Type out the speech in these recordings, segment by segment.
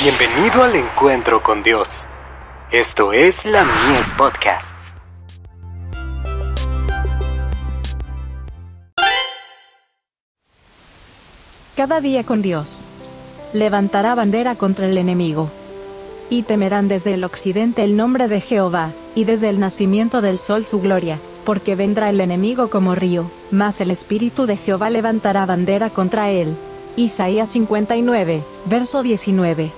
Bienvenido al encuentro con Dios. Esto es la Mies Podcasts. Cada día con Dios. Levantará bandera contra el enemigo. Y temerán desde el occidente el nombre de Jehová, y desde el nacimiento del sol su gloria, porque vendrá el enemigo como río, mas el espíritu de Jehová levantará bandera contra él. Isaías 59, verso 19.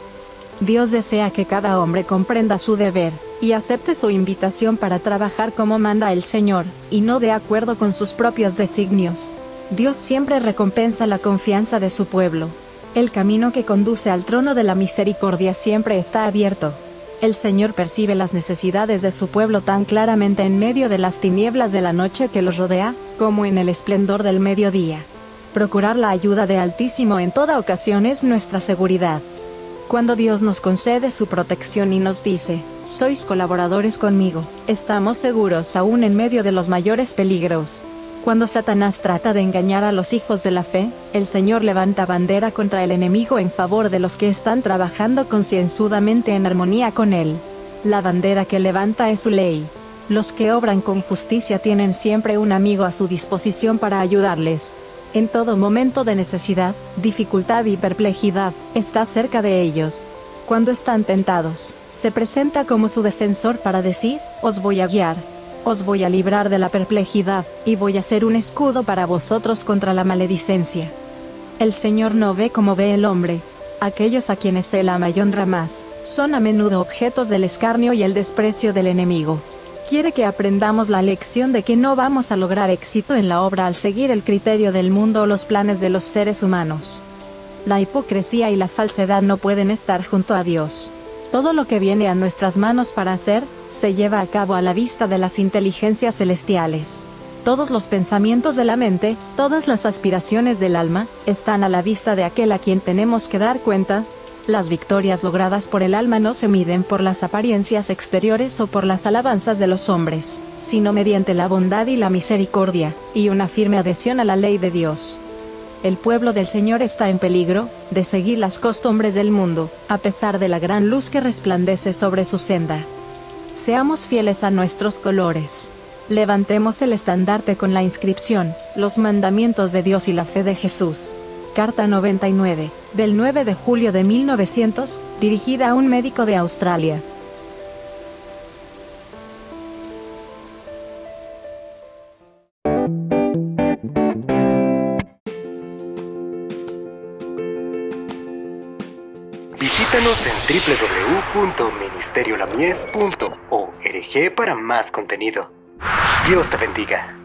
Dios desea que cada hombre comprenda su deber, y acepte su invitación para trabajar como manda el Señor, y no de acuerdo con sus propios designios. Dios siempre recompensa la confianza de su pueblo. El camino que conduce al trono de la misericordia siempre está abierto. El Señor percibe las necesidades de su pueblo tan claramente en medio de las tinieblas de la noche que los rodea, como en el esplendor del mediodía. Procurar la ayuda de Altísimo en toda ocasión es nuestra seguridad. Cuando Dios nos concede su protección y nos dice, sois colaboradores conmigo, estamos seguros aún en medio de los mayores peligros. Cuando Satanás trata de engañar a los hijos de la fe, el Señor levanta bandera contra el enemigo en favor de los que están trabajando concienzudamente en armonía con él. La bandera que levanta es su ley. Los que obran con justicia tienen siempre un amigo a su disposición para ayudarles. En todo momento de necesidad, dificultad y perplejidad, está cerca de ellos. Cuando están tentados, se presenta como su defensor para decir, os voy a guiar, os voy a librar de la perplejidad, y voy a ser un escudo para vosotros contra la maledicencia. El Señor no ve como ve el hombre. Aquellos a quienes Él ama y honra más, son a menudo objetos del escarnio y el desprecio del enemigo. Quiere que aprendamos la lección de que no vamos a lograr éxito en la obra al seguir el criterio del mundo o los planes de los seres humanos. La hipocresía y la falsedad no pueden estar junto a Dios. Todo lo que viene a nuestras manos para hacer, se lleva a cabo a la vista de las inteligencias celestiales. Todos los pensamientos de la mente, todas las aspiraciones del alma, están a la vista de aquel a quien tenemos que dar cuenta. Las victorias logradas por el alma no se miden por las apariencias exteriores o por las alabanzas de los hombres, sino mediante la bondad y la misericordia, y una firme adhesión a la ley de Dios el pueblo del Señor está en peligro, de seguir las costumbres del mundo, a pesar de la gran luz que resplandece sobre su senda. Seamos fieles a nuestros colores. Levantemos el estandarte con la inscripción, los mandamientos de Dios y la fe de Jesús. Carta 99, del 9 de julio de 1900, dirigida a un médico de Australia. Visítanos en www.ministeriolamies.org para más contenido. Dios te bendiga.